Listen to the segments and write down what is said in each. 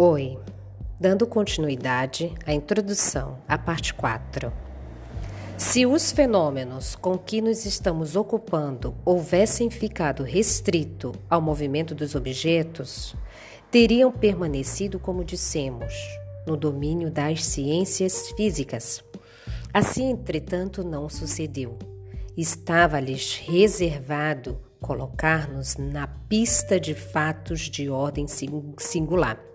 Oi, dando continuidade à introdução à parte 4. Se os fenômenos com que nos estamos ocupando houvessem ficado restrito ao movimento dos objetos, teriam permanecido, como dissemos, no domínio das ciências físicas. Assim, entretanto, não sucedeu. Estava-lhes reservado colocar-nos na pista de fatos de ordem singular.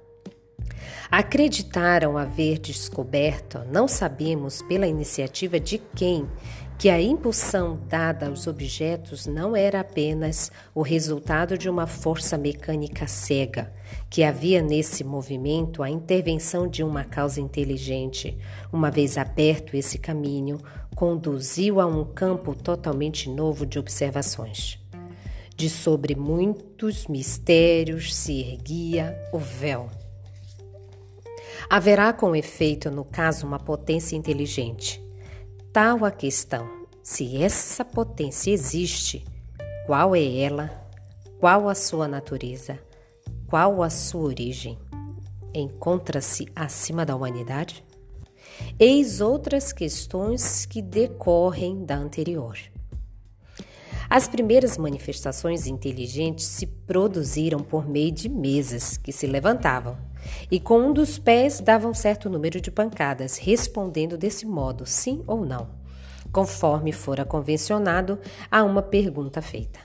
Acreditaram haver descoberto, não sabemos pela iniciativa de quem, que a impulsão dada aos objetos não era apenas o resultado de uma força mecânica cega, que havia nesse movimento a intervenção de uma causa inteligente. Uma vez aberto esse caminho, conduziu a um campo totalmente novo de observações. De sobre muitos mistérios se erguia o véu. Haverá com efeito, no caso, uma potência inteligente. Tal a questão: se essa potência existe, qual é ela? Qual a sua natureza? Qual a sua origem? Encontra-se acima da humanidade? Eis outras questões que decorrem da anterior. As primeiras manifestações inteligentes se produziram por meio de mesas que se levantavam e com um dos pés davam certo número de pancadas, respondendo desse modo sim ou não, conforme fora convencionado a uma pergunta feita.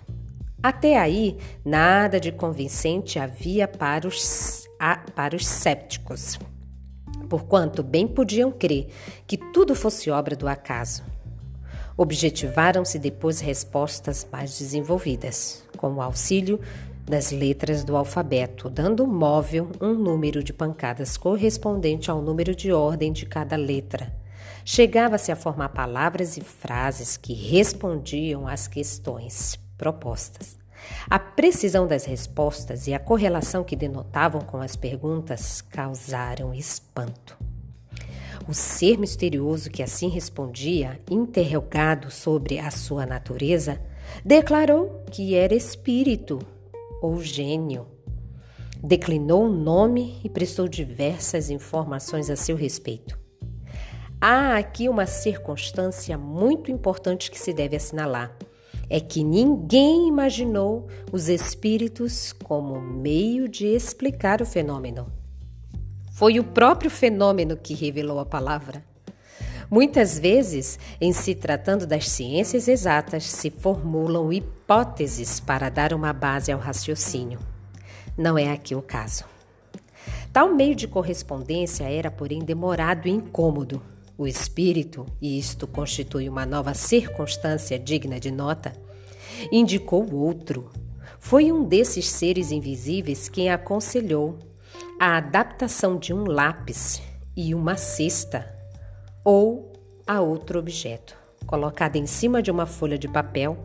Até aí, nada de convincente havia para os, a, para os sépticos, porquanto bem podiam crer que tudo fosse obra do acaso. Objetivaram-se depois respostas mais desenvolvidas, com o auxílio das letras do alfabeto, dando móvel um número de pancadas correspondente ao número de ordem de cada letra. Chegava-se a formar palavras e frases que respondiam às questões propostas. A precisão das respostas e a correlação que denotavam com as perguntas causaram espanto. O ser misterioso que assim respondia, interrogado sobre a sua natureza, declarou que era espírito ou gênio. Declinou o nome e prestou diversas informações a seu respeito. Há aqui uma circunstância muito importante que se deve assinalar. É que ninguém imaginou os espíritos como meio de explicar o fenômeno. Foi o próprio fenômeno que revelou a palavra. Muitas vezes, em se tratando das ciências exatas, se formulam hipóteses para dar uma base ao raciocínio. Não é aqui o caso. Tal meio de correspondência era, porém, demorado e incômodo. O espírito, e isto constitui uma nova circunstância digna de nota, indicou outro. Foi um desses seres invisíveis quem aconselhou a adaptação de um lápis e uma cesta ou a outro objeto, colocada em cima de uma folha de papel.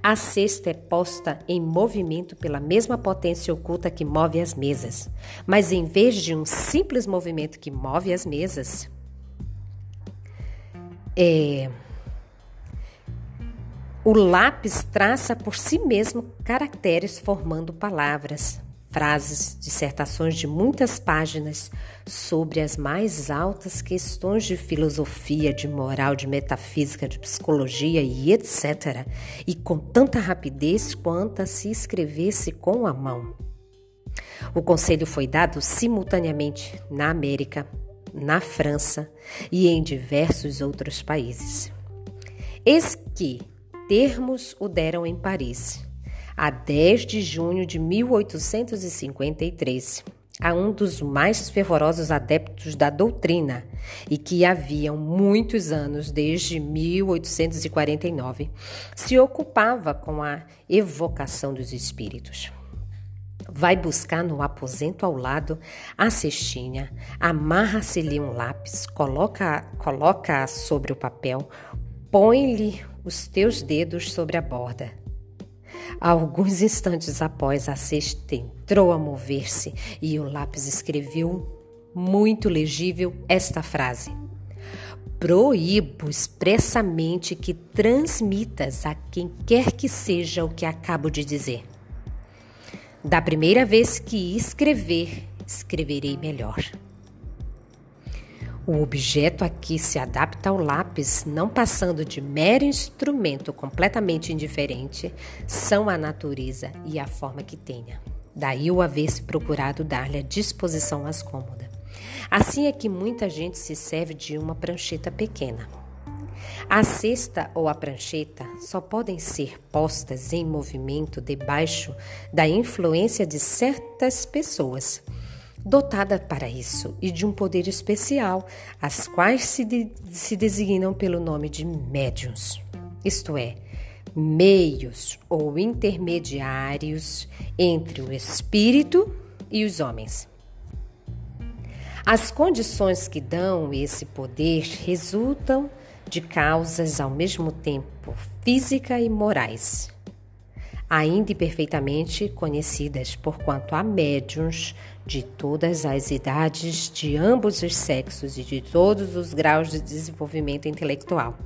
A cesta é posta em movimento pela mesma potência oculta que move as mesas, mas em vez de um simples movimento que move as mesas, é, o lápis traça por si mesmo caracteres formando palavras, frases, dissertações de muitas páginas sobre as mais altas questões de filosofia, de moral, de metafísica, de psicologia e etc., e com tanta rapidez quanto se escrevesse com a mão. O conselho foi dado simultaneamente na América, na França e em diversos outros países. Eis que termos o deram em Paris a 10 de junho de 1853, a um dos mais fervorosos adeptos da doutrina e que haviam muitos anos, desde 1849, se ocupava com a evocação dos espíritos. Vai buscar no aposento ao lado a cestinha, amarra-se-lhe um lápis, coloca-a coloca sobre o papel, põe-lhe os teus dedos sobre a borda Alguns instantes após, a cesta entrou a mover-se e o lápis escreveu muito legível esta frase: Proíbo expressamente que transmitas a quem quer que seja o que acabo de dizer. Da primeira vez que escrever escreverei melhor. O objeto aqui se adapta ao lápis, não passando de mero instrumento completamente indiferente, são a natureza e a forma que tenha. Daí o haver-se procurado dar-lhe a disposição mais cômoda. Assim é que muita gente se serve de uma prancheta pequena. A cesta ou a prancheta só podem ser postas em movimento debaixo da influência de certas pessoas dotada para isso e de um poder especial, as quais se, de, se designam pelo nome de médiums, isto é, meios ou intermediários entre o espírito e os homens. As condições que dão esse poder resultam de causas ao mesmo tempo física e morais, ainda imperfeitamente conhecidas, porquanto há médiums de todas as idades, de ambos os sexos e de todos os graus de desenvolvimento intelectual.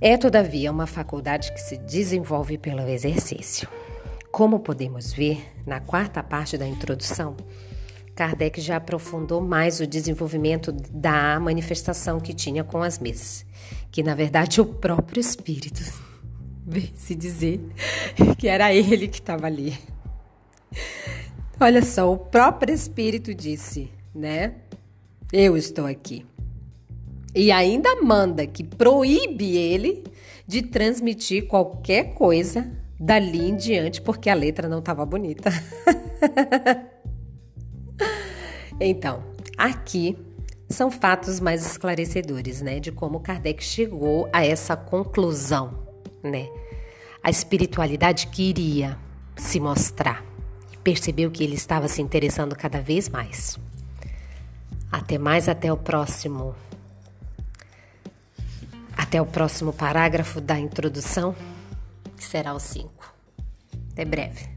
É, todavia, uma faculdade que se desenvolve pelo exercício. Como podemos ver na quarta parte da introdução, Kardec já aprofundou mais o desenvolvimento da manifestação que tinha com as mesas, que na verdade o próprio espírito se dizer que era ele que estava ali. Olha só, o próprio Espírito disse, né? Eu estou aqui. E ainda manda que proíbe ele de transmitir qualquer coisa dali em diante, porque a letra não estava bonita. então, aqui são fatos mais esclarecedores, né, de como Kardec chegou a essa conclusão, né? A espiritualidade queria se mostrar percebeu que ele estava se interessando cada vez mais. Até mais, até o próximo. Até o próximo parágrafo da introdução, que será o 5. Até breve.